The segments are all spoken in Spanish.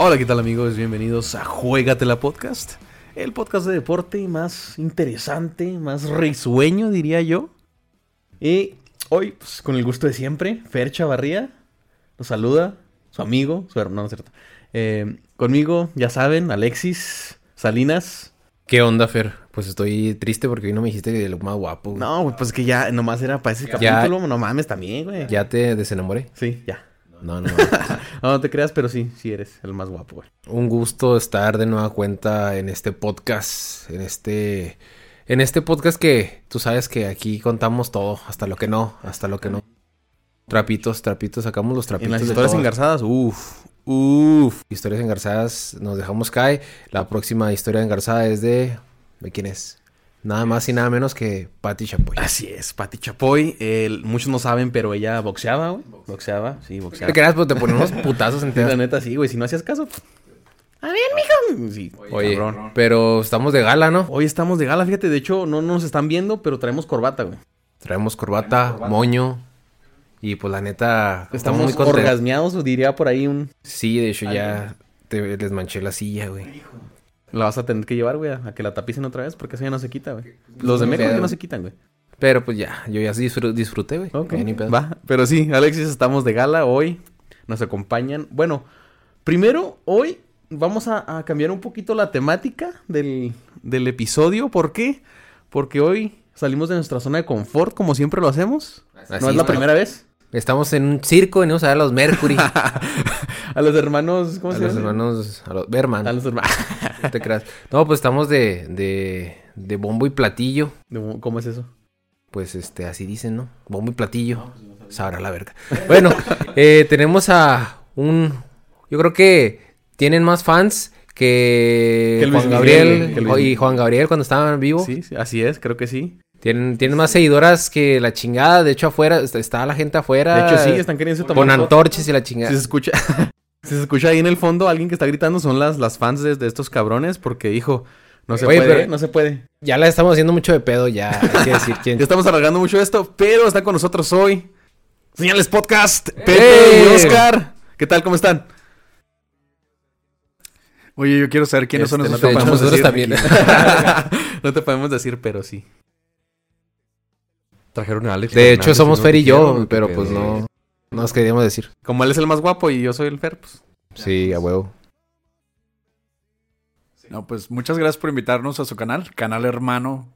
Hola, ¿qué tal amigos? Bienvenidos a Juegatela Podcast, el podcast de deporte más interesante, más risueño, diría yo. Y hoy, pues, con el gusto de siempre, Fer Chavarría nos saluda, su amigo, su hermano, ¿no es cierto? Eh, conmigo, ya saben, Alexis Salinas. ¿Qué onda, Fer? Pues estoy triste porque hoy no me dijiste que lo más guapo. güey. No, pues que ya nomás era para ese Ya- capítulo, no mames también, güey. ¿Ya te desenamoré? Sí, ya. No, no. No, no te creas, pero sí, sí eres el más guapo, güey. Un gusto estar de nueva cuenta en este podcast, en este en este podcast que tú sabes que aquí contamos todo, hasta lo que no, hasta lo que no. Trapitos, trapitos, sacamos los trapitos En las historias engarzadas, uff, uff. Historias engarzadas, nos dejamos caer. La próxima historia engarzada es de ¿de quién es? Nada más y nada menos que Patti Chapoy. Así es, Pati Chapoy. muchos no saben, pero ella boxeaba, güey. Boxeaba, sí, ¿Qué boxeaba. creas? Pues te ponemos putazos enteros. la neta, sí, güey. Si no hacías caso. pues, A ver, mijo. Sí, Oye, cabrón. pero estamos de gala, ¿no? Hoy estamos de gala, fíjate. De hecho, no nos están viendo, pero traemos corbata, güey. Traemos corbata, moño. Y pues la neta, estamos muy contentos. orgasmeados, diría por ahí un. Sí, de hecho ya te desmanché la silla, güey. La vas a tener que llevar, güey, a que la tapicen otra vez, porque eso ya no se quita, güey. Los de México ya no se quitan, güey. Pero pues ya, yo ya disfr- disfruté, güey. Ok. Ni pedo. Va, pero sí, Alexis, estamos de gala hoy. Nos acompañan. Bueno, primero, hoy vamos a, a cambiar un poquito la temática del, del episodio. ¿Por qué? Porque hoy salimos de nuestra zona de confort, como siempre lo hacemos. Así no es la primera vez. Estamos en un circo, venimos a ver a los Mercury. a A los hermanos, ¿cómo se los llama? hermanos, a los Berman. A los hermanos. No te creas. No, pues estamos de, de, de bombo y platillo. ¿Cómo es eso? Pues este, así dicen, ¿no? Bombo y platillo. Sabrá la verga. Bueno, eh, tenemos a un. Yo creo que tienen más fans que, Que Juan Gabriel que y Juan Gabriel cuando estaban vivos. Sí, sí, así es, creo que sí. Tienen, tienen más seguidoras que la chingada. De hecho, afuera, está, está la gente afuera. De hecho, sí, están queriendo tomar Con antorchas y la Si chingada. se escucha, si se escucha ahí en el fondo alguien que está gritando son las, las fans de, de estos cabrones porque dijo, no se Oye, puede, pero- no se puede. Ya la estamos haciendo mucho de pedo, ya. Hay que decir quién. Ya estamos alargando mucho esto, pero está con nosotros hoy Señales Podcast, Pepe ¡Eh! y Oscar. ¿Qué tal? ¿Cómo están? Oye, yo quiero saber quiénes son Este, esos no te nosotros decir. también. no te podemos decir, pero sí. Trajeron a Alex. De hecho, somos Fer y yo, ¿qué pero pues no. No nos queríamos decir. Como él es el más guapo y yo soy el Fer, pues. Sí, a huevo. No, pues muchas gracias por invitarnos a su canal, canal hermano.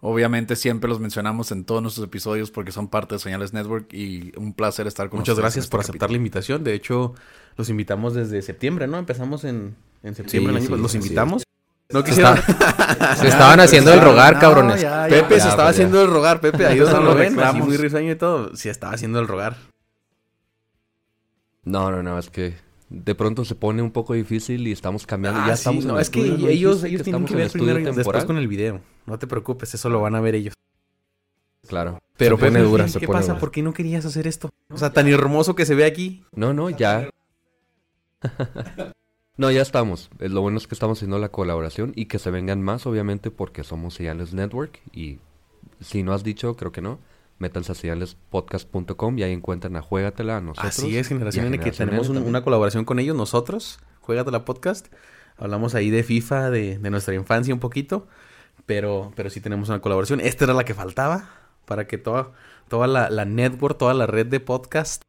Obviamente siempre los mencionamos en todos nuestros episodios porque son parte de Señales Network y un placer estar con Muchas gracias este por aceptar la invitación. De hecho, los invitamos desde septiembre, ¿no? Empezamos en, en septiembre. Sí, del año- sí, los sí, invitamos. No Se, quisieron. está- se estaban haciendo el rogar, cabrones. ya, ya. Pepe se Ya, estaba pues, ya. haciendo el rogar, Pepe, ahí donde lo ven, muy risueño y todo. Sí, estaba haciendo el rogar. No, no, no, es que de pronto se pone un poco difícil y estamos cambiando. Ah, ya sí, estamos en no, el es que estudio, ¿no ellos, ellos tienen que en ver primero y después temporal? con el video. No te preocupes, eso lo van a ver ellos. Claro. Pero Se pone Pepe, dura, ¿qué- se ¿qué pone pasa? dura. ¿Por qué no querías hacer esto? O sea, tan hermoso que se ve aquí. No, no, ya. no, ya estamos. Lo bueno es que estamos haciendo la colaboración y que se vengan más, obviamente, porque somos Señales Network. Y si no has dicho, creo que no, métanse a señalespodcast.com y ahí encuentran a Juégatela a nosotros. Así es, Generación N, que tenemos un- una colaboración con ellos, nosotros. Juégate la podcast. Hablamos ahí de FIFA, de, de nuestra infancia un poquito. Pero, pero sí tenemos una colaboración. Esta era la que faltaba para que toda, toda la, la network, toda la red de podcast,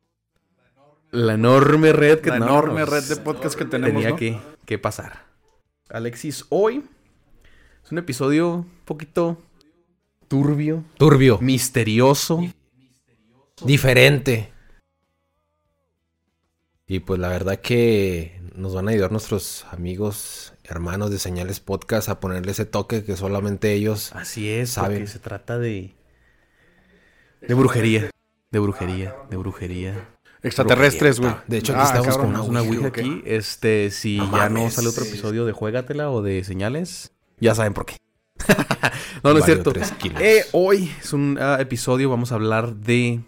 la enorme red que La no, enorme nos- red de podcast que tenemos, tenía ¿no? que, que pasar. Alexis, hoy es un episodio un poquito turbio, Turbio. misterioso. Diferente. Y pues la verdad que nos van a ayudar nuestros amigos, hermanos de Señales Podcast a ponerle ese toque que solamente ellos Así es, Saben. porque se trata de. de brujería. De brujería, de brujería. Extraterrestres, güey. De hecho, aquí Ah, estamos cabrón, con una Ouija aquí. Este, si No ya no sale otro episodio de Juégatela o de Señales, ya saben por qué. no, no es cierto. Eh, hoy es un ah, episodio, vamos a hablar de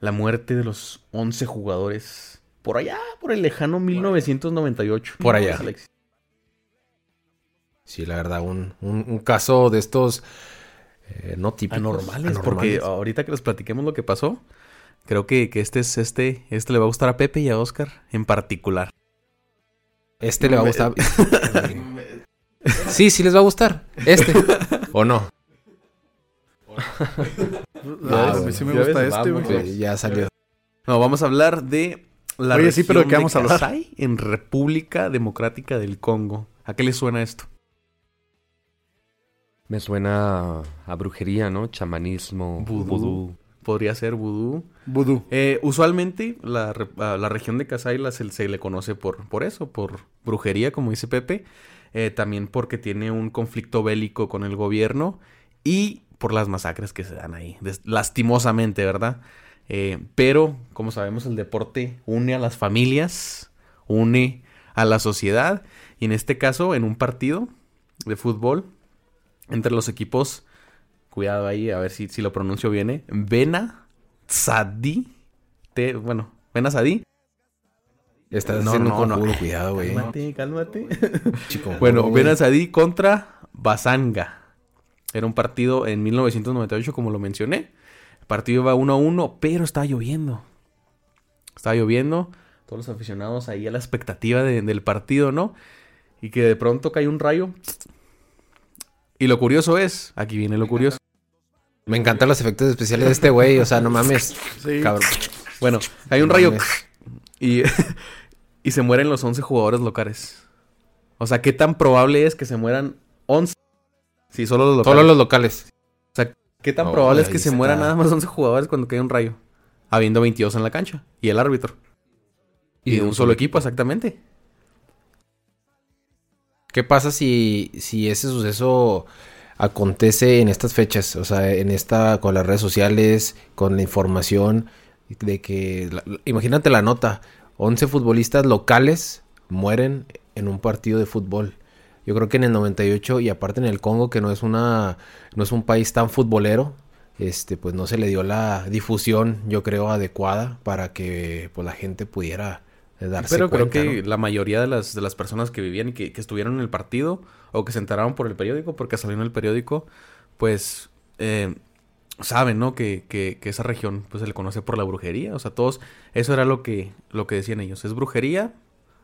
la muerte de los 11 jugadores. Por allá, por el lejano 1998. Por allá. Sí, la verdad, un, un, un caso de estos eh, no típicos. Anormales, porque ahorita que les platiquemos lo que pasó, creo que, que este es este, este le va a gustar a Pepe y a Oscar en particular. Este le va a gustar. sí, sí les va a gustar. Este. ¿O no? Ah, a mí sí me ya gusta ves, este, güey. Sí, ya salió. No, vamos a hablar de la Oye, sí, pero ¿de qué vamos a hablar? En República Democrática del Congo. ¿A qué le suena esto? Me suena a brujería, ¿no? Chamanismo, Vudú. Podría ser vudú. Vudú. Eh, usualmente la, a la región de Kasai la- se, se le conoce por, por eso, por brujería, como dice Pepe. Eh, también porque tiene un conflicto bélico con el gobierno y por las masacres que se dan ahí. lastimosamente, ¿verdad? Eh, pero, como sabemos, el deporte une a las familias, une a la sociedad. Y en este caso, en un partido de fútbol entre los equipos, cuidado ahí, a ver si, si lo pronuncio bien, ¿eh? Vena Sadi. Te, bueno, Vena Sadi. Estás No, haciendo no, un no. cuidado, güey. Cálmate, cálmate. Chico, bueno. Vena Sadi contra Basanga. Era un partido en 1998, como lo mencioné. El partido iba 1 a 1, pero estaba lloviendo. Estaba lloviendo. Todos los aficionados ahí a la expectativa de- del partido, ¿no? Y que de pronto cae un rayo. Y lo curioso es, aquí viene lo curioso. Me encantan los efectos especiales de este güey. O sea, no mames. Sí. Cabrón. Bueno, hay un No rayo y, y se mueren los 11 jugadores locales. O sea, ¿qué tan probable es que se mueran 11? Sí, solo los locales. Solo los locales. ¿Qué tan No, probable es que se mueran nada más 11 jugadores cuando cae un rayo? Habiendo 22 en la cancha. Y el árbitro. Y, de un solo equipo, exactamente. ¿Qué pasa si, si ese suceso acontece en estas fechas? O sea, en esta, con las redes sociales, con la información de que, imagínate la nota, 11 futbolistas locales mueren en un partido de fútbol. Yo creo que en el 98 y aparte en el Congo, que no es una, no es un país tan futbolero, este, pues no se le dio la difusión, yo creo, adecuada para que pues, la gente pudiera darse Pero creo que ¿no? la mayoría de las, de las personas que vivían y que, que estuvieron en el partido o que se enteraron por el periódico, porque salió en el periódico, pues eh, saben, ¿no? Que, que, que esa región pues se le conoce por la brujería. O sea, todos, eso era lo que, lo que decían ellos. Es brujería,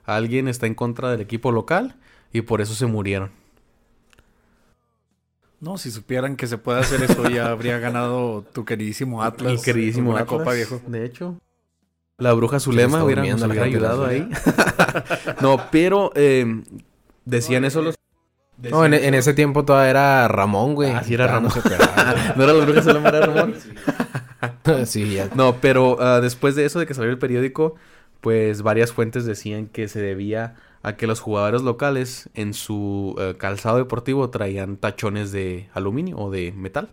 alguien está en contra del equipo local y por eso se murieron. No, si supieran que se puede hacer eso, ya habría ganado tu queridísimo Atlas. Mi queridísimo una Atlas, copa, viejo. De hecho. La bruja Zulema hubiera, nos ayudado ahí. no, pero eh, decían eso los... No, en, en ese tiempo todavía era Ramón, güey. Ah, sí era no Ramón. operaba. ¿No era la bruja Zulema, era Ramón? sí, ya. No, pero ah, después de eso, de que salió el periódico, pues varias fuentes decían que se debía a que los jugadores locales en su eh, calzado deportivo traían tachones de aluminio o de metal.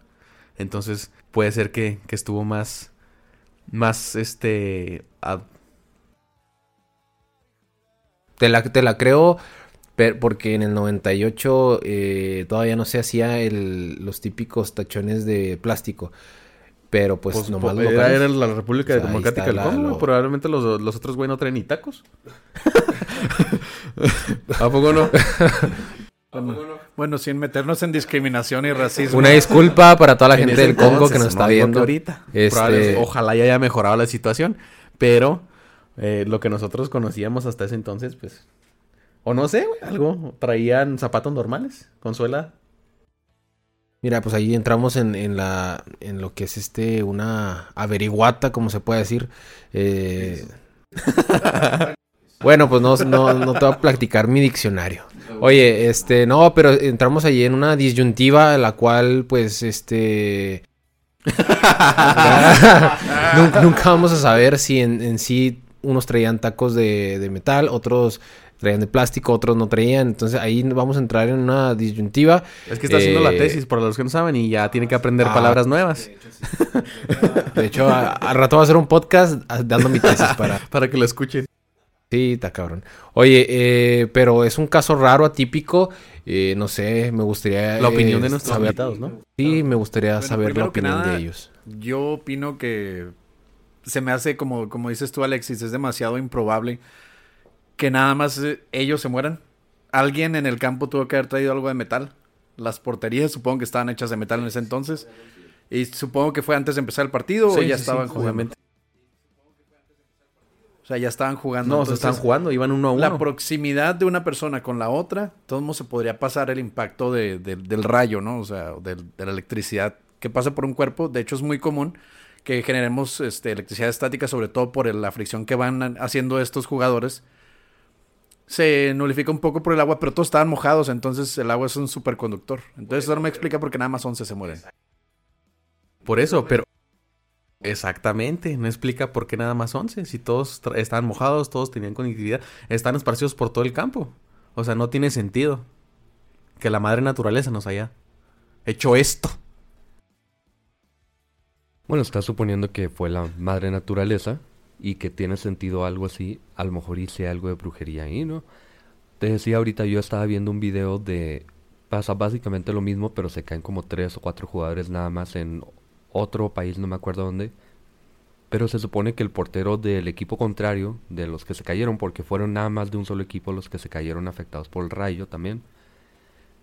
Entonces puede ser que, que estuvo más, más, este, Te la, te la creo porque en el 98 eh, todavía no se hacía el, los típicos tachones de plástico. Pero pues, pues, nomás po- locales. era, era la República O sea, ahí Democrática del Congo. lo- Probablemente los, los otros güey no traen ni tacos. ¿A poco no? Bueno, sin meternos en discriminación y racismo. Una disculpa para toda la En gente del Congo que nos está viendo. ahorita. Este- ojalá ya haya mejorado la situación. Pero eh, lo que nosotros conocíamos hasta ese entonces, pues. O no sé, güey, algo. Traían zapatos normales, con suela. Mira, pues ahí entramos en, en la en lo que es este una averiguata, como se puede decir. Eh, bueno, pues no, no, no te voy a platicar mi diccionario. Oye, este, no, pero entramos allí en una disyuntiva, la cual, pues, este. nunca, nunca vamos a saber si en, en sí unos traían tacos de, de metal, otros traían de plástico, otros no traían. Entonces ahí vamos a entrar en una disyuntiva. Es que está haciendo la Eh, tesis, por los que no saben, y ya tiene que aprender ah, palabras nuevas. De hecho, a- al rato va a hacer un podcast ah, dando mi tesis para... Para que lo escuchen. Sí, está cabrón. Oye, eh, pero es un caso raro, atípico. eh, no sé, me gustaría... La opinión eh, de nuestros saber- invitados, ¿no? Sí, me gustaría Bueno, saber la opinión nada, de ellos. Yo opino que se me hace, como, como dices tú, Alexis, es demasiado improbable que nada más eh, ellos se mueran alguien en el campo tuvo que haber traído algo de metal. Las porterías supongo que estaban hechas de metal en ese entonces. Y supongo que fue antes de empezar el partido o ya sí, estaban sí, jugando. obviamente. O sea, ya estaban jugando. No, se entonces, están jugando, iban uno a uno. La proximidad de una persona con la otra, todo se podría pasar el impacto de- de- del rayo, ¿no? O sea, de, la electricidad que pasa por un cuerpo. De hecho, es muy común que generemos este, electricidad estática, sobre todo por el- la fricción que van haciendo estos jugadores. Se nulifica un poco por el agua, pero todos estaban mojados, entonces el agua es un superconductor. Entonces eso no me explica por qué nada más 11 se mueren. Por eso, pero... Exactamente, no explica por qué nada más 11. Si todos estaban mojados, todos tenían conectividad, están esparcidos por todo el campo. O sea, no tiene sentido que la madre naturaleza nos haya hecho esto. Bueno, está suponiendo que fue la madre naturaleza y que tiene sentido algo así. A lo mejor hice algo de brujería ahí, ¿no? Te decía ahorita, yo estaba viendo un video de... Pasa básicamente lo mismo, pero se caen como tres o cuatro jugadores nada más en otro país, no me acuerdo dónde. Pero se supone que el portero del equipo contrario, de los que se cayeron, porque fueron nada más de un solo equipo los que se cayeron afectados por el rayo también.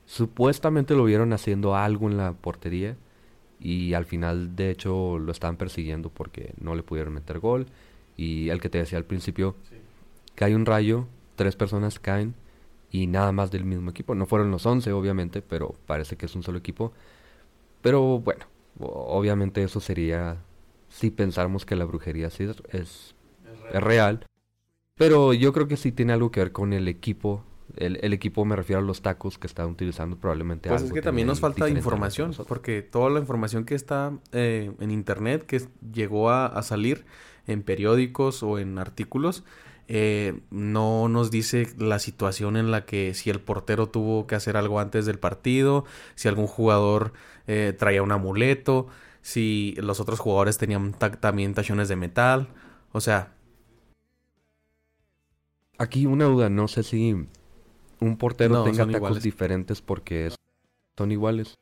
Supuestamente lo vieron haciendo algo en la portería y al final de hecho lo estaban persiguiendo porque no le pudieron meter gol y el que te decía al principio cae un rayo, tres personas caen y nada más del mismo equipo. No fueron los 11 obviamente, pero parece que es un solo equipo. Pero bueno, obviamente eso sería si pensáramos que la brujería sí es, es, es real. Pero yo creo que sí tiene algo que ver con el equipo. El, el equipo me refiero a los tacos que estaban utilizando probablemente. Pues es algo que también nos falta información, porque toda la información que está eh, en internet, que es- llegó a, a salir en periódicos o en artículos, eh, no nos dice la situación en la que si el portero tuvo que hacer algo antes del partido, si algún jugador eh, traía un amuleto, si los otros jugadores tenían ta- también tachones de metal, o sea, Aquí una duda, no sé si un portero No, tenga tacos iguales. diferentes porque es- son iguales.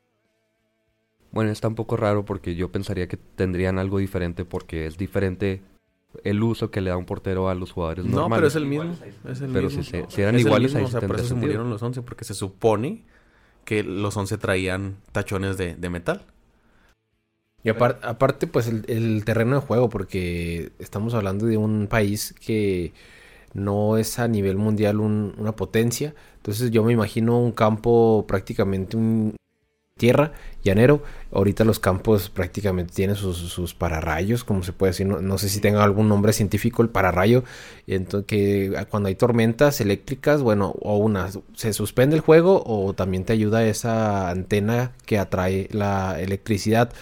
Bueno, está un poco raro porque yo pensaría que tendrían algo diferente porque es diferente el uso que le da un portero a los jugadores no, normales. pero es el mismo. Es el Pero mismo. si, se- si eran Es el iguales, mismo, ahí o sea, por eso se murieron los 11, porque se supone que los 11 traían tachones de, de metal. Y apar- aparte, pues el, el terreno de juego, porque estamos hablando de un país que no es a nivel mundial un- una potencia. Entonces yo me imagino un campo prácticamente un tierra, llanero. Ahorita los campos prácticamente tienen sus, sus pararrayos, como se puede decir. No, no sé si tenga algún nombre científico el pararrayo. Entonces, que cuando hay tormentas eléctricas, bueno, o una, se suspende el juego o también te ayuda esa antena que atrae la electricidad.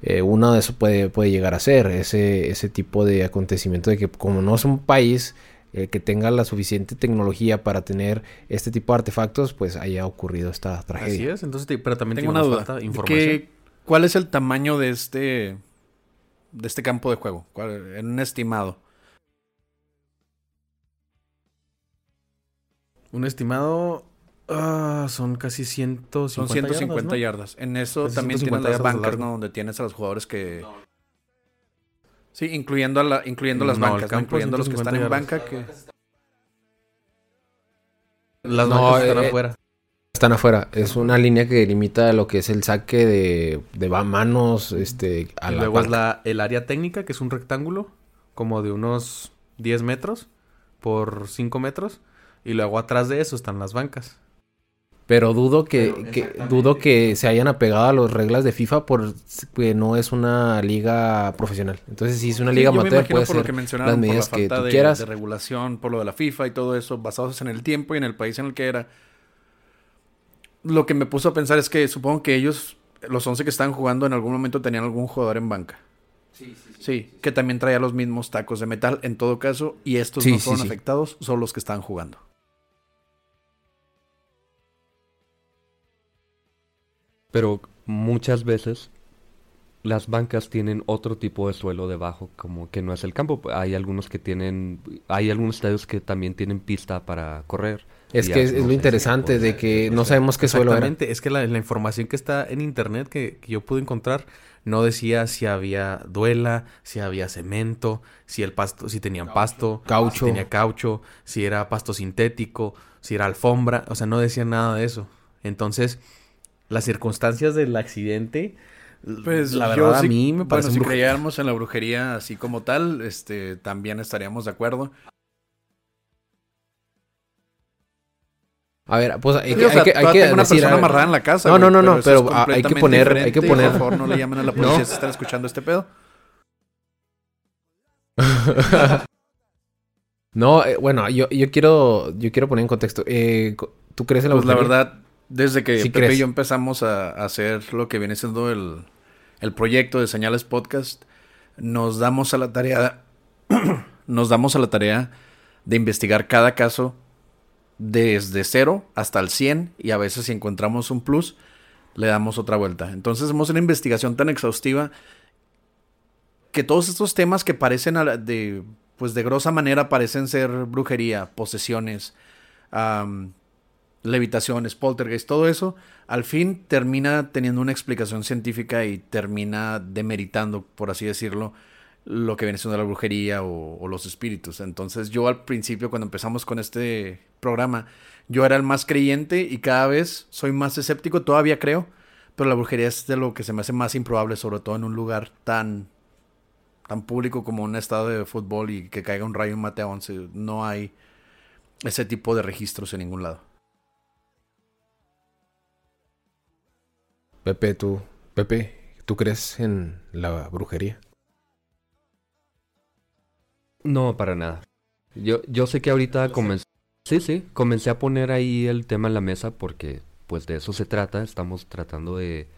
Eh, uno de eso puede, puede llegar a ser ese, ese tipo de acontecimiento de que como no es un país eh, que tenga la suficiente tecnología para tener este tipo de artefactos, pues haya ocurrido esta Así tragedia. es, entonces, te- pero también Tengo una duda. falta información. ¿Qué- ¿Cuál es el tamaño de este de este campo de juego? ¿Cuál- en un estimado. Un estimado ah, son casi 150 Son 150 yardas, yardas. En eso Casi también 150 tienes las bancas. ¿no? Donde tienes a los jugadores que... Sí, incluyendo, a la, incluyendo las No, bancas, ¿no? incluyendo a los que están en 150 banca. Que... Las No, bancas están eh, afuera. Están afuera. Es una línea que limita lo que es el saque de, de va- manos este, a Y la luego es la, el área técnica, que es un rectángulo, como de unos 10 metros por 5 metros. Y luego atrás de eso están las bancas. Pero dudo que, que- dudo que se hayan apegado a las reglas de FIFA porque no es una liga profesional. Entonces, si es una Sí, liga amateur, imagino puede por lo que mencionaron, las por la medidas que falta tú de, quieras. de regulación, por lo de la FIFA y todo eso, basados en el tiempo y en el país en el que era. Lo que me puso a pensar es que supongo que ellos, los 11 que estaban jugando, en algún momento tenían algún jugador en banca. Sí, que también traía los mismos tacos de metal en todo caso, y estos Sí, no sí, fueron sí. afectados, son los que estaban jugando. Pero muchas veces las bancas tienen otro tipo de suelo debajo, como que no es el campo. Hay algunos que tienen, hay algunos estadios que también tienen pista para correr. Es que es, lo si interesante de que no sabemos qué suelo era. Exactamente, es que la, la información que está en internet que, que yo pude encontrar no decía si había duela, si había cemento, si el pasto, si tenían pasto, Caucho. si tenía caucho, si era pasto sintético. Si era alfombra, o sea, no decían nada de eso. Entonces, las circunstancias del accidente, Pues la yo verdad a mí me bueno, parece si un bruj- creyéramos en la brujería así como tal, este, también estaríamos de acuerdo. A ver, pues hay que, o sea, hay que, hay que tengo una decir, persona amarrada en la casa. No, no, no, no, pero, ah, hay que poner- hay que poner- Por favor, no le llamen a la policía No. si están escuchando este pedo. no, eh, bueno, yo, yo quiero, yo quiero poner en contexto. Eh, ¿Tú crees en la Pues la brujería? verdad, desde que Sí Pepe crees. y yo empezamos a, a hacer lo que viene siendo el, el proyecto de Señales Podcast, nos damos a la tarea, nos damos a la tarea de investigar cada caso desde cero hasta el 100 y a veces si encontramos un plus, le damos otra vuelta. Entonces hacemos una investigación tan exhaustiva que todos estos temas que parecen a la- de, pues de grosa manera parecen ser brujería, posesiones, levitaciones, poltergeist, todo eso, al fin termina teniendo una explicación científica y termina demeritando, por así decirlo, lo que viene siendo la brujería o, los espíritus. Entonces yo al principio, cuando empezamos con este programa, yo era el más creyente y cada vez soy más escéptico, todavía creo, pero la brujería es de lo que se me hace más improbable, sobre todo en un lugar tan tan público como un estado de fútbol y que caiga un rayo y mate a 11. No hay ese tipo de registros en ningún lado. Pepe, tú, Pepe, ¿tú crees en la brujería? No, para nada. Yo, yo sé que ahorita comencé... Sí, sí, comencé a poner ahí el tema en la mesa porque pues de eso se trata. Estamos tratando de,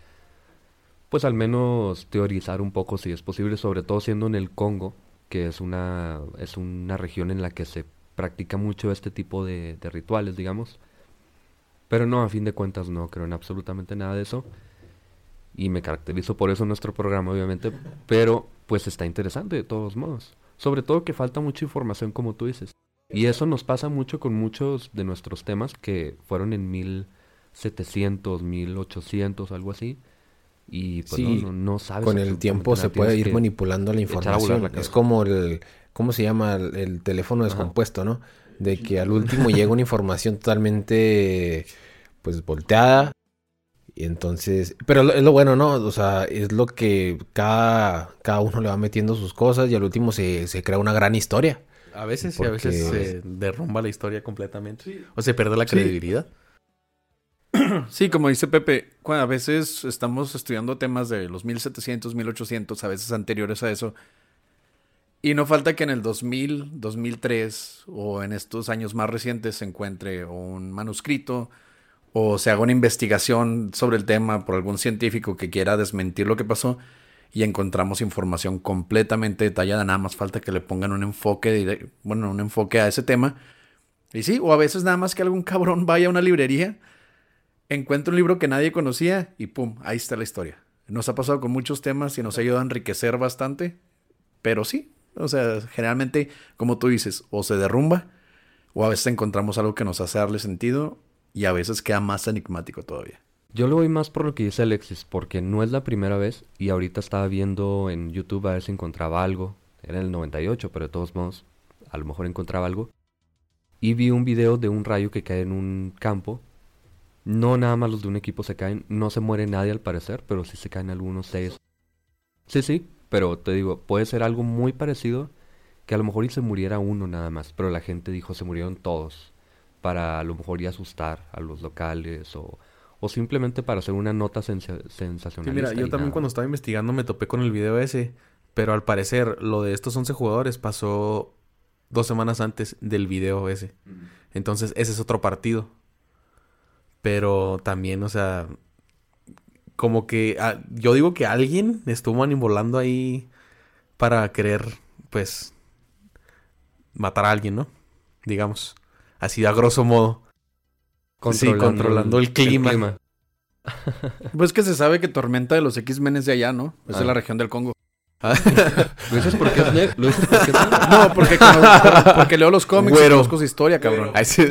pues al menos teorizar un poco si es posible, sobre todo siendo en el Congo, que es una, es una región en la que se practica mucho este tipo de, de rituales, digamos. Pero no, a fin de cuentas no creo en absolutamente nada de eso. Y me caracterizo por eso en nuestro programa, obviamente. Pero pues está interesante de todos modos. Sobre todo que falta mucha información, como tú dices. Y eso nos pasa mucho con muchos de nuestros temas que fueron en 1700, 1800, algo así. Y pues Sí, no, no, sabes. Con el tiempo se puede ir manipulando la información. la Es como el, ¿cómo se llama? El, el teléfono Ajá. descompuesto, ¿no? De que al último llega una información totalmente, pues, volteada. Y entonces, pero lo- es lo bueno, ¿no? O sea, es lo que cada, cada uno le va metiendo sus cosas y al último se, se crea una gran historia. A veces y a Porque- veces se derrumba la historia completamente. O se pierde la Sí. credibilidad. Sí, como dice Pepe, cu- a veces estamos estudiando temas de los 1700, 1800, a veces anteriores a eso. Y no falta que en el 2000, 2003 o en estos años más recientes se encuentre un manuscrito o se haga una investigación sobre el tema por algún científico que quiera desmentir lo que pasó y encontramos información completamente detallada. Nada más falta que le pongan un enfoque, bueno, un enfoque a ese tema. Y sí, o a veces nada más que algún cabrón vaya a una librería encuentro un libro que nadie conocía y pum, ahí está la historia. Nos ha pasado con muchos temas y nos ha ayudado a enriquecer bastante, pero sí, o sea, generalmente, como tú dices, o se derrumba, o a veces encontramos algo que nos hace darle sentido y a veces queda más enigmático todavía. Yo lo voy más por lo que dice Alexis, porque no es la primera vez y ahorita estaba viendo en YouTube a ver si encontraba algo. Era en el 98, pero de todos modos, a lo mejor encontraba algo. Y vi un video de un rayo que cae en un campo. No nada más los de un equipo se caen, no se muere nadie al parecer, pero sí se caen algunos seis. Sí, sí, pero te digo, puede ser algo muy parecido que a lo mejor se muriera uno nada más, pero la gente dijo se murieron todos para a lo mejor y asustar a los locales o, o simplemente para hacer una nota sensa- Sí, sensacionalista. mira, yo y también nada. cuando estaba investigando me topé con el video ese. Pero al parecer, lo de estos 11 jugadores pasó dos semanas antes del video ese. Entonces, ese es otro partido. Pero también, o sea, como que ah, yo digo que alguien estuvo manipulando ahí para querer, pues, matar a alguien, ¿no? Digamos. Así a grosso modo. Sí, controlando el clima. Pues que se sabe que Tormenta de los X-Men es de allá, ¿no? Es de Ah. la región del Congo. ¿Lo dices porque es negro? ¿Lo dices porque es negro? No, porque, conozco- porque leo los cómics y conozco su historia, cabrón. Ay, sí.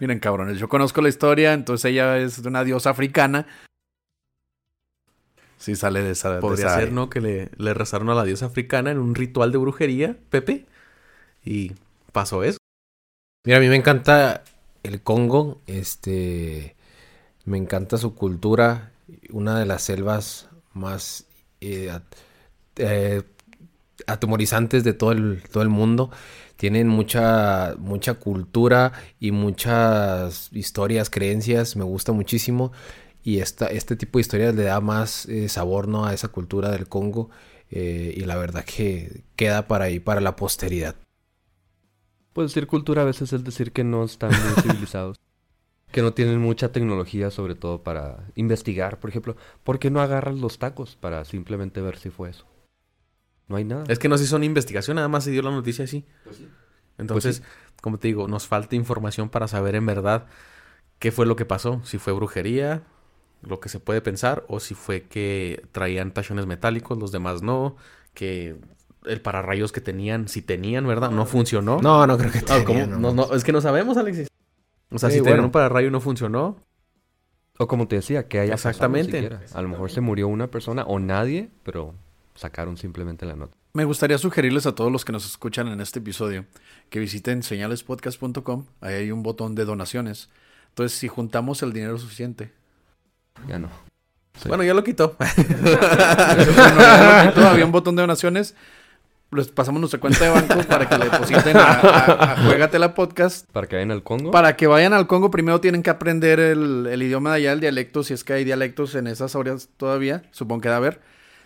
Miren, cabrones, yo conozco la historia, entonces ella es una diosa africana. Sí, sale de esa. de Podría esa ser, área. ¿no? Que le, le rezaron a la diosa africana en un ritual de brujería, Pepe. Y pasó eso. Mira, a mí me encanta el Congo, este, me encanta su cultura, una de las selvas más eh, eh, atemorizantes de todo el, todo el mundo. Tienen mucha, mucha cultura y muchas historias, creencias, me gusta muchísimo. Y esta, este tipo de historias le da más eh, sabor, ¿no? a esa cultura del Congo. y la verdad que queda para ahí, para la posteridad. Pues decir cultura a veces es decir que no están muy civilizados. Que no tienen mucha tecnología, sobre todo para investigar. Por ejemplo, ¿por qué no agarras los tacos para simplemente ver si fue eso? No hay nada. Es que no se hizo una investigación, nada más se dio la noticia así. Entonces, Pues como te digo, nos falta información para saber en verdad qué fue lo que pasó. Si fue brujería, lo que se puede pensar, o si fue que traían tachones metálicos, los demás no, que el pararrayos que tenían, si tenían, ¿verdad? No funcionó. No, no creo que Ah, ¿cómo? tenía, no. No, no, es que no sabemos, Alexis. O sea, Sí, si tenían un pararrayo y no funcionó, O como te decía, que haya pasado Exactamente. siquiera. A lo mejor se murió una persona o nadie, pero sacaron simplemente la nota. Me gustaría sugerirles a todos los que nos escuchan en este episodio que visiten señalespodcast.com. Ahí hay un botón de donaciones. Entonces, si juntamos el dinero suficiente. Ya no. Sí. bueno, ya lo quitó. Bueno, ya lo quito, había un botón de donaciones. Les pasamos nuestra cuenta de banco para que le depositen a, a, a Juégatela Podcast. Para que vayan al Congo. Para que vayan al Congo, primero tienen que aprender el, el idioma de allá, el dialecto, si es que hay dialectos en esas áreas todavía. Supongo que debe haber.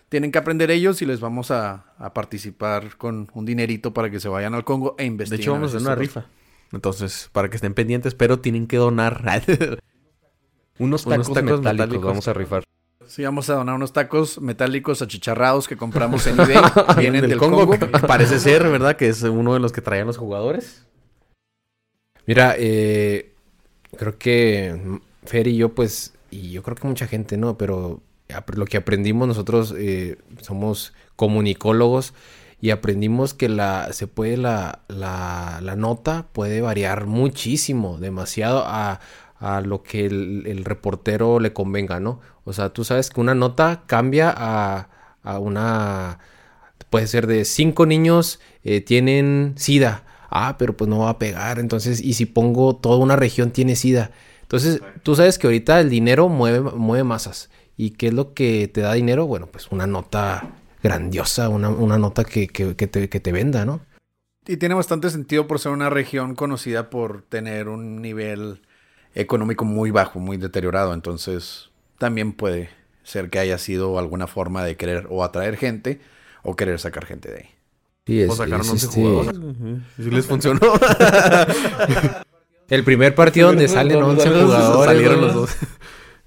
Tienen que aprender ellos y les vamos a, a participar con un dinerito para que se vayan al Congo e De investiguen. hecho, vamos a hacer una rifa. Entonces, para que estén pendientes, pero tienen que donar. Unos Unos tacos, tacos metálicos, metálicos. vamos a rifar. Sí, vamos a donar unos tacos metálicos achicharrados que compramos en eBay. Vienen del Congo, parece ser, ¿verdad? Que es uno de los que traían los jugadores. Mira, eh, creo que Fer y yo, pues, y yo creo que mucha gente, ¿no? Pero lo que aprendimos nosotros, eh, somos comunicólogos y aprendimos que la, se puede, la, la, la nota puede variar muchísimo, demasiado a, a lo que el, el reportero le convenga, ¿no? O sea, tú sabes que una nota cambia a, a una puede ser de cinco niños eh, tienen sida. Ah, pero pues no va a pegar. Entonces, y si pongo toda una región tiene sida. Entonces, tú sabes que ahorita el dinero mueve, mueve masas. ¿Y qué es lo que te da dinero? Bueno, pues una nota grandiosa, una, una nota que, que, que te, que te venda, ¿no? Y tiene bastante sentido por ser una región conocida por tener un nivel económico muy bajo, muy deteriorado. Entonces, también puede ser que haya sido alguna forma de querer o atraer gente o querer sacar gente de ahí. Sí, O sacaron 11 este- jugadores. Ujú. Sí les funcionó. El primer partido donde salen 11 jugadores. Salieron los dos.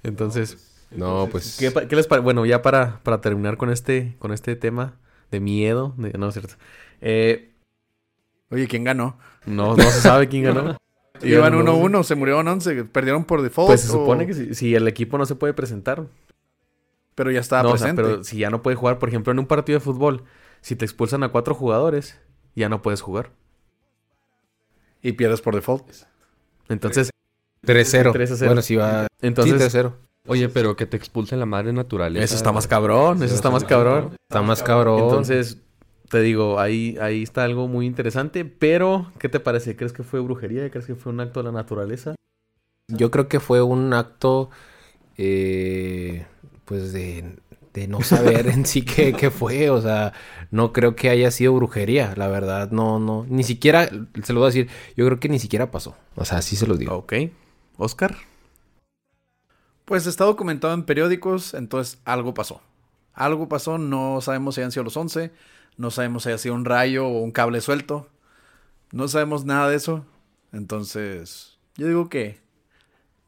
Entonces, No, pues. ¿qué, qué les parece? Bueno, ya para, para terminar con este, con este tema de miedo. de- no, es cierto. Eh, Oye, ¿quién ganó? no, no se sabe quién ganó. Iban Iban 1-1, se murieron 11, perdieron por default. Pues se o- supone que si, si el equipo no se puede presentar. Pero ya estaba no, o sea, presente. pero si ya no puede jugar, por ejemplo, en un partido de fútbol, si te expulsan a cuatro jugadores, ya no puedes jugar. Y pierdes por default. Entonces, 3-0. 3-0. Bueno, si va. entonces sí, 3-0. Oye, pero que te expulsen la madre naturaleza. eso está más cabrón, eso está más cabrón. Está más cabrón. Entonces, te digo, ahí, ahí está algo muy interesante, pero ¿qué te parece? ¿Crees que fue brujería? ¿Crees que fue un acto de la naturaleza? Yo creo que fue un acto, eh, pues, de, de no saber en sí qué, qué fue. O sea, no creo que haya sido brujería, la verdad. No, no. Ni siquiera, se lo voy a decir, yo creo que ni siquiera pasó. O sea, así se los digo. Ok. Oscar. Pues está documentado en periódicos, entonces algo pasó. Algo pasó, no sabemos si hayan sido los 11, no sabemos si haya sido un rayo o un cable suelto. No sabemos nada de eso. Entonces, yo digo que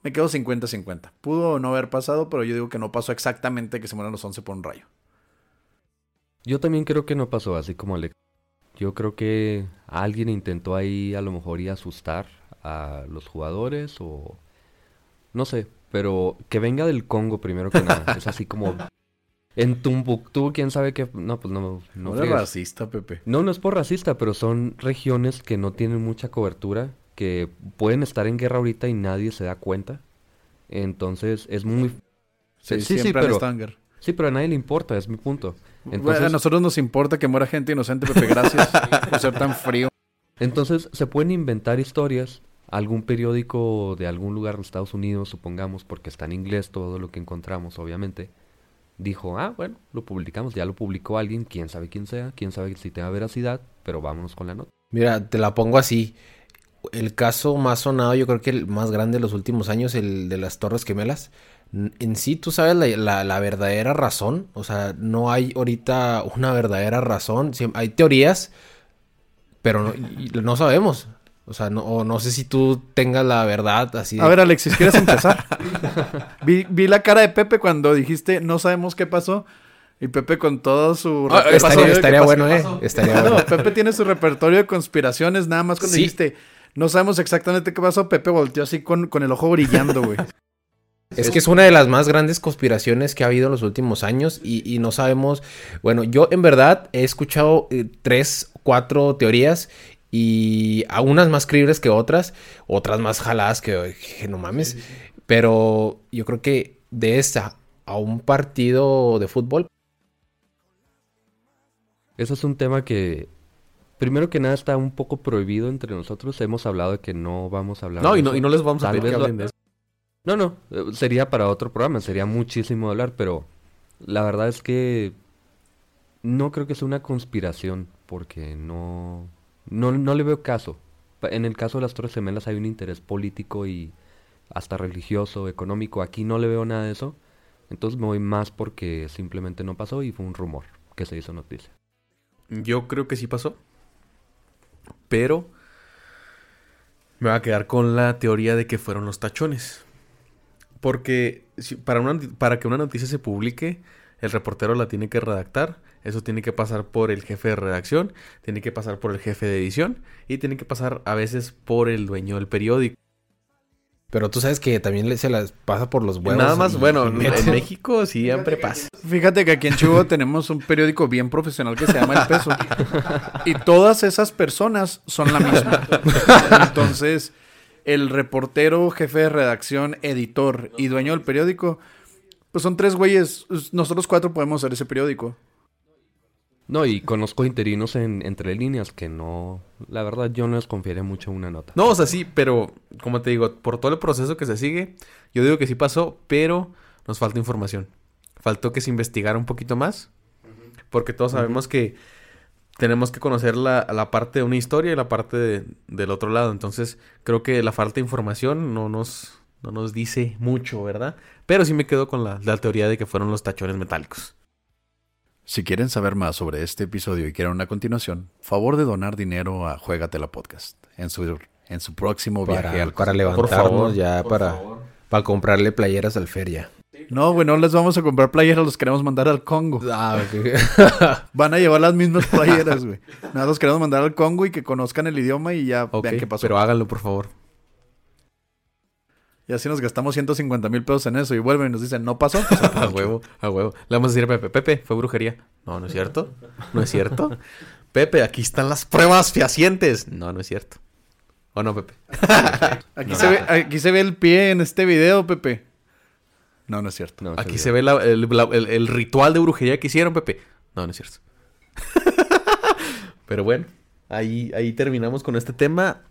me quedo 50-50. Pudo no haber pasado, pero yo digo que no pasó exactamente que se mueran los 11 por un rayo. Yo también creo que no pasó así como Alex. Yo creo que alguien intentó ahí a lo mejor y asustar a los jugadores o no sé, pero que venga del Congo primero que nada. es así como en Tumbuctú, quién sabe qué. No, pues no, no. No eres racista, Pepe. No, no es por racista, pero son regiones que no tienen mucha cobertura, que pueden estar en guerra ahorita y nadie se da cuenta. Entonces es muy... Sí, Sí, pero-. Sí, pero a nadie le importa, es mi punto. Bueno, Entonces, a nosotros nos importa que muera gente inocente, Pepe. Gracias por ser tan frío. Entonces se pueden inventar historias. Algún periódico de algún lugar de Estados Unidos, supongamos, porque está en inglés todo lo que encontramos, obviamente, dijo, ah, bueno, lo publicamos, ya lo publicó alguien, quién sabe quién sea, quién sabe si tenga veracidad, pero vámonos con la nota. Mira, te la pongo así. El caso más sonado, yo creo que el más grande de los últimos años, el de las Torres Gemelas. En sí, tú sabes la, la- verdadera razón. O sea, no hay ahorita una verdadera razón. Hay teorías, pero no, no sabemos. O sea, no, o no sé si tú tengas la verdad así. de- A ver, Alexis, ¿quieres empezar? vi, vi la cara de Pepe cuando dijiste no sabemos qué pasó. Y Pepe con todo su Ah, repertorio estaría, de estaría qué pasó, bueno, ¿eh? Estaría No, bueno. Pepe tiene su repertorio de conspiraciones. Nada más cuando Sí. dijiste no sabemos exactamente qué pasó, Pepe volteó así con, con el ojo brillando, güey. Es que es una de las más grandes conspiraciones que ha habido en los últimos años y, y no sabemos, bueno, yo en verdad he escuchado eh, tres, cuatro teorías y a unas más creíbles que otras, otras más jaladas que, que no mames, pero yo creo que de esta a un partido de fútbol, Ese es un tema que, primero que nada, está un poco prohibido entre nosotros. Hemos hablado de que no vamos a hablar No, de y no, eso. y no les vamos a pedir que lo- hablen de eso. No, no, sería para otro programa, sería muchísimo hablar, pero la verdad es que no creo que sea una conspiración, porque no, no, no le veo caso. En el caso de las Torres Gemelas hay un interés político y hasta religioso, económico. Aquí no le veo nada de eso. Entonces me voy más porque simplemente no pasó y fue un rumor que se hizo noticia. Yo creo que sí pasó. Pero me va a quedar con la teoría de que fueron los tachones. Porque si- para, una, para que una noticia se publique, el reportero la tiene que redactar. Eso tiene que pasar por el jefe de redacción, tiene que pasar por el jefe de edición y tiene que pasar a veces por el dueño del periódico. pero tú sabes que también se las pasa por los huevos. Nada más, y- bueno, y en, México siempre pasa. Fíjate que aquí en Chihuahua tenemos un periódico bien profesional que se llama El Peso. Y todas esas personas son la misma. Entonces, el reportero, jefe de redacción, editor y dueño del periódico, pues son tres güeyes. Nosotros cuatro podemos ser ese periódico. No, y conozco interinos en, entre líneas que no, la verdad yo no les confiaré mucho una nota. No, o sea, sí, pero como te digo, por todo el proceso que se sigue, yo digo que sí pasó, pero nos falta información. Faltó que se investigara un poquito más, porque todos sabemos que tenemos que conocer la, la parte de una historia y la parte de- del otro lado. Entonces, creo que la falta de información no nos, no nos dice mucho, ¿verdad? Pero sí me quedo con la, la teoría de que fueron los tachones metálicos. Si quieren saber más sobre este episodio y quieren una continuación, favor de donar dinero a Juégatela Podcast en su, en su próximo viaje para, al para Por levantarnos favor, ya, por para, favor. para comprarle playeras al feria. No, güey, no les vamos a comprar playeras, los queremos mandar al Congo. Ah, ok. Van a llevar las mismas playeras, güey. Nada, los queremos mandar al Congo y que conozcan el idioma y ya Ok, vean qué pasó. pero háganlo, por favor. Y así nos gastamos 150 mil pesos en eso y vuelven y nos dicen, no pasó. Pues, A huevo, a huevo. Le vamos a decir a Pepe, Pepe, fue brujería. No, no es cierto. No es cierto. Pepe, aquí están las pruebas fehacientes. No, no es cierto. ¿O no, Pepe? Aquí, se ve, aquí se ve el pie en este video, Pepe. No, no es cierto. No, Aquí se se ve la- el, la- el- el ritual de brujería que hicieron, Pepe. No, no es cierto. Pero bueno, ahí, ahí terminamos con este tema.